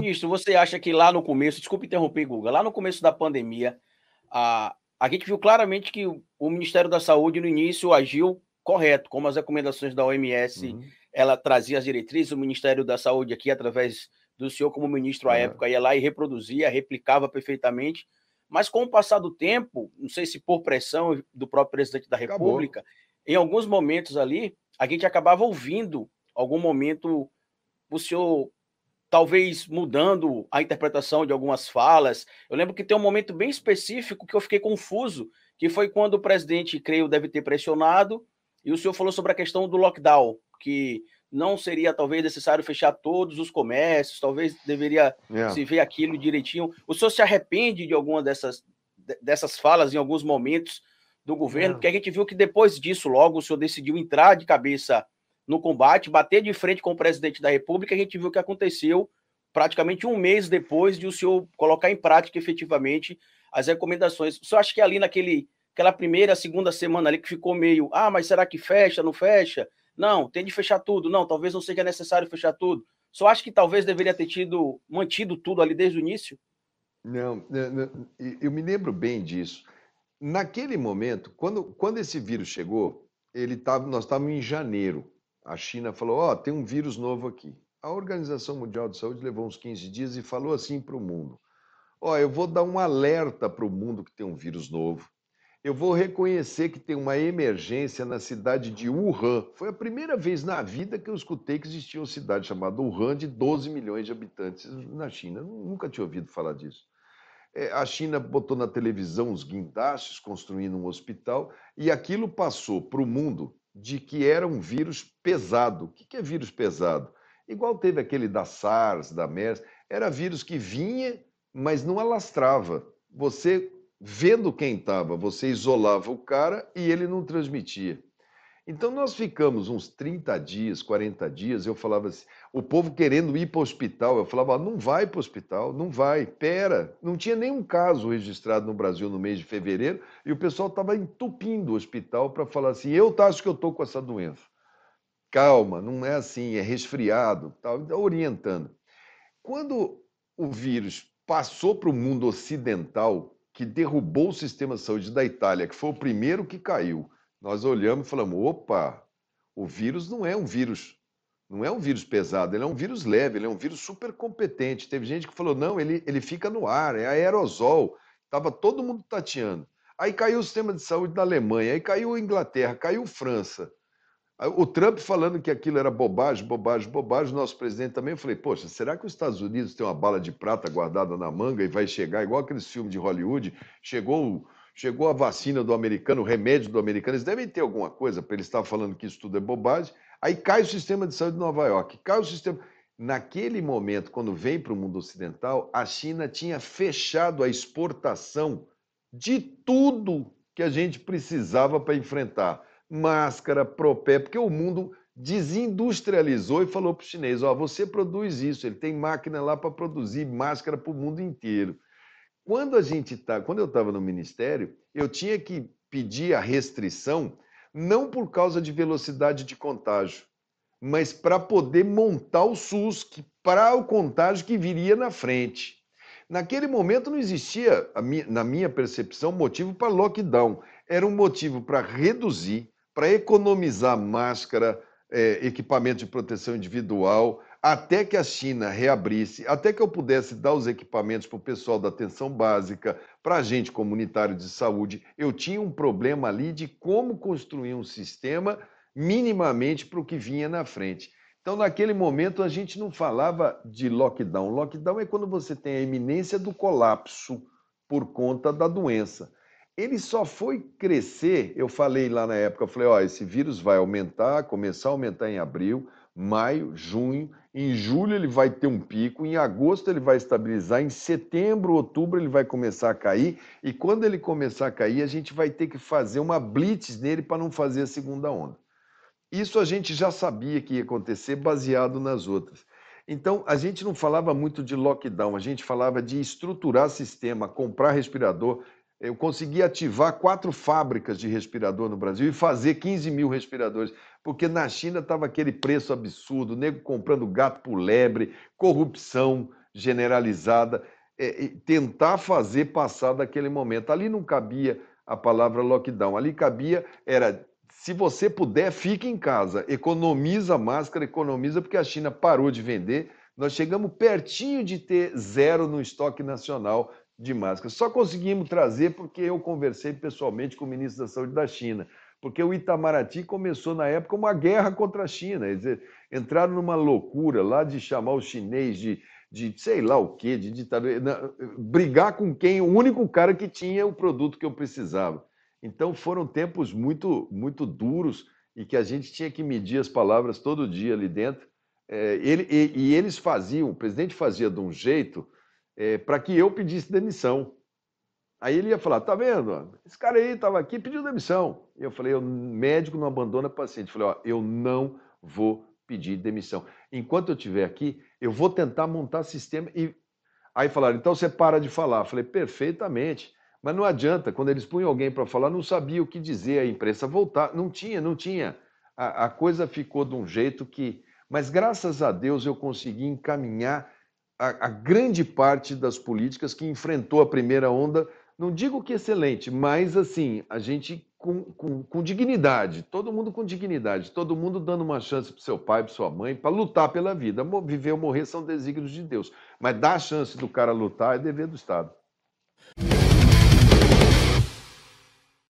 Ministro, você acha que lá no começo, desculpe interromper, Guga, lá no começo da pandemia, a, a gente viu claramente que o, o Ministério da Saúde, no início, agiu correto, como as recomendações da OMS, uhum. ela trazia as diretrizes, o Ministério da Saúde aqui, através do senhor como ministro à é. época, ia lá e reproduzia, replicava perfeitamente, mas com o passar do tempo, não sei se por pressão do próprio presidente da República, Acabou. em alguns momentos ali, a gente acabava ouvindo, algum momento, o senhor talvez mudando a interpretação de algumas falas. Eu lembro que tem um momento bem específico que eu fiquei confuso, que foi quando o presidente, creio, deve ter pressionado, e o senhor falou sobre a questão do lockdown, que não seria talvez necessário fechar todos os comércios, talvez deveria yeah. É. se ver aquilo direitinho. O senhor se arrepende de alguma dessas, dessas falas em alguns momentos do governo? Yeah. É. Porque a gente viu que depois disso, logo, o senhor decidiu entrar de cabeça no combate, bater de frente com o presidente da República. A gente viu o que aconteceu praticamente um mês depois de o senhor colocar em prática efetivamente as recomendações. O senhor acha que ali naquele aquela primeira, segunda semana ali que ficou meio, ah, mas será que fecha, não fecha? Não, tem de fechar tudo. Não, talvez não seja necessário fechar tudo. Só acho que talvez deveria ter tido mantido tudo ali desde o início. Não, eu me lembro bem disso. Naquele momento, quando, quando esse vírus chegou, ele tava, nós estávamos em janeiro. A China falou: Ó, oh, tem um vírus novo aqui. A Organização Mundial de Saúde levou uns 15 dias e falou assim para o mundo: Ó, oh, eu vou dar um alerta para o mundo que tem um vírus novo eu vou reconhecer que tem uma emergência na cidade de Wuhan. Foi a primeira vez na vida que eu escutei que existia uma cidade chamada Wuhan de 12 milhões de habitantes na China. Eu nunca tinha ouvido falar disso. É, a China botou na televisão os guindastes construindo um hospital e aquilo passou para o mundo de que era um vírus pesado. O que é vírus pesado? Igual teve aquele da SARS, da MERS, era vírus que vinha, mas não alastrava. Você vendo quem estava, você isolava o cara e ele não transmitia. Então nós ficamos uns 30 dias, 40 dias, eu falava assim, o povo querendo ir para o hospital, eu falava, não vai para o hospital, não vai, pera. Não tinha nenhum caso registrado no Brasil no mês de fevereiro e o pessoal estava entupindo o hospital para falar assim, eu acho que eu estou com essa doença. Calma, não é assim, é resfriado, tal, orientando. Quando o vírus passou para o mundo ocidental, que derrubou o sistema de saúde da Itália, que foi o primeiro que caiu, nós olhamos e falamos: opa, o vírus não é um vírus, não é um vírus pesado, ele é um vírus leve, ele é um vírus super competente. Teve gente que falou: não, ele, ele fica no ar, é aerosol. Estava todo mundo tateando. Aí caiu o sistema de saúde da Alemanha, aí caiu a Inglaterra, caiu França. O Trump falando que aquilo era bobagem, bobagem, bobagem, o nosso presidente também. Eu falei, poxa, será que os Estados Unidos tem uma bala de prata guardada na manga e vai chegar igual aqueles filmes de Hollywood? Chegou, chegou a vacina do americano, o remédio do americano. Eles devem ter alguma coisa para ele estar falando que isso tudo é bobagem. Aí cai o sistema de saúde de Nova York, cai o sistema. Naquele momento, quando vem para o mundo ocidental, a China tinha fechado a exportação de tudo que a gente precisava para enfrentar máscara, propé, porque o mundo desindustrializou e falou para o chinês: ó, você produz isso, ele tem máquina lá para produzir máscara para o mundo inteiro. Quando a gente tá, quando eu estava no ministério, eu tinha que pedir a restrição não por causa de velocidade de contágio, mas para poder montar o SUS para o contágio que viria na frente. Naquele momento não existia, na minha percepção, motivo para lockdown. Era um motivo para reduzir, para economizar máscara, é, equipamento de proteção individual, até que a China reabrisse, até que eu pudesse dar os equipamentos para o pessoal da atenção básica, para a gente comunitário de saúde, eu tinha um problema ali de como construir um sistema minimamente para o que vinha na frente. Então, naquele momento, a gente não falava de lockdown. Lockdown é quando você tem a iminência do colapso por conta da doença. Ele só foi crescer, eu falei lá na época, eu falei, ó, esse vírus vai aumentar, começar a aumentar em abril, maio, junho, em julho ele vai ter um pico, em agosto ele vai estabilizar, em setembro, outubro ele vai começar a cair, e quando ele começar a cair, a gente vai ter que fazer uma blitz nele para não fazer a segunda onda. Isso a gente já sabia que ia acontecer baseado nas outras. Então, a gente não falava muito de lockdown, a gente falava de estruturar sistema, comprar respirador, eu consegui ativar quatro fábricas de respirador no Brasil e fazer 15 mil respiradores, porque na China estava aquele preço absurdo, nego comprando gato por lebre, corrupção, generalizada, é, tentar fazer passar daquele momento. Ali não cabia a palavra lockdown, ali cabia era se você puder, fique em casa, economiza máscara, economiza, porque a China parou de vender. Nós chegamos pertinho de ter zero no estoque nacional de máscaras. Só conseguimos trazer porque eu conversei pessoalmente com o ministro da Saúde da China, porque o Itamaraty começou na época uma guerra contra a China. Dizer, entraram numa loucura lá de chamar o chinês de, de sei lá o quê, de ditador, brigar com quem? O único cara que tinha o produto que eu precisava. Então foram tempos muito, muito duros e que a gente tinha que medir as palavras todo dia ali dentro. É, ele, e, e, eles faziam, o presidente fazia de um jeito é, para que eu pedisse demissão. Aí ele ia falar: tá vendo? Esse cara aí estava aqui pediu demissão. E eu falei: o médico não abandona paciente. Eu falei: ó, eu não vou pedir demissão. Enquanto eu estiver aqui, eu vou tentar montar sistema. E aí falaram: então você para de falar. Eu falei: perfeitamente. Mas não adianta, quando eles punham alguém para falar, não sabia o que dizer, a imprensa voltar. Não tinha, não tinha. A, a, coisa ficou de um jeito que. Mas graças a Deus eu consegui encaminhar a, a grande parte das políticas que enfrentou a primeira onda. Não digo que excelente, mas assim, a gente com, com, com dignidade, todo mundo com dignidade, todo mundo dando uma chance para seu pai, para sua mãe, para lutar pela vida. Viver ou morrer são desígnios de Deus. Mas dar a chance do cara lutar é dever do Estado.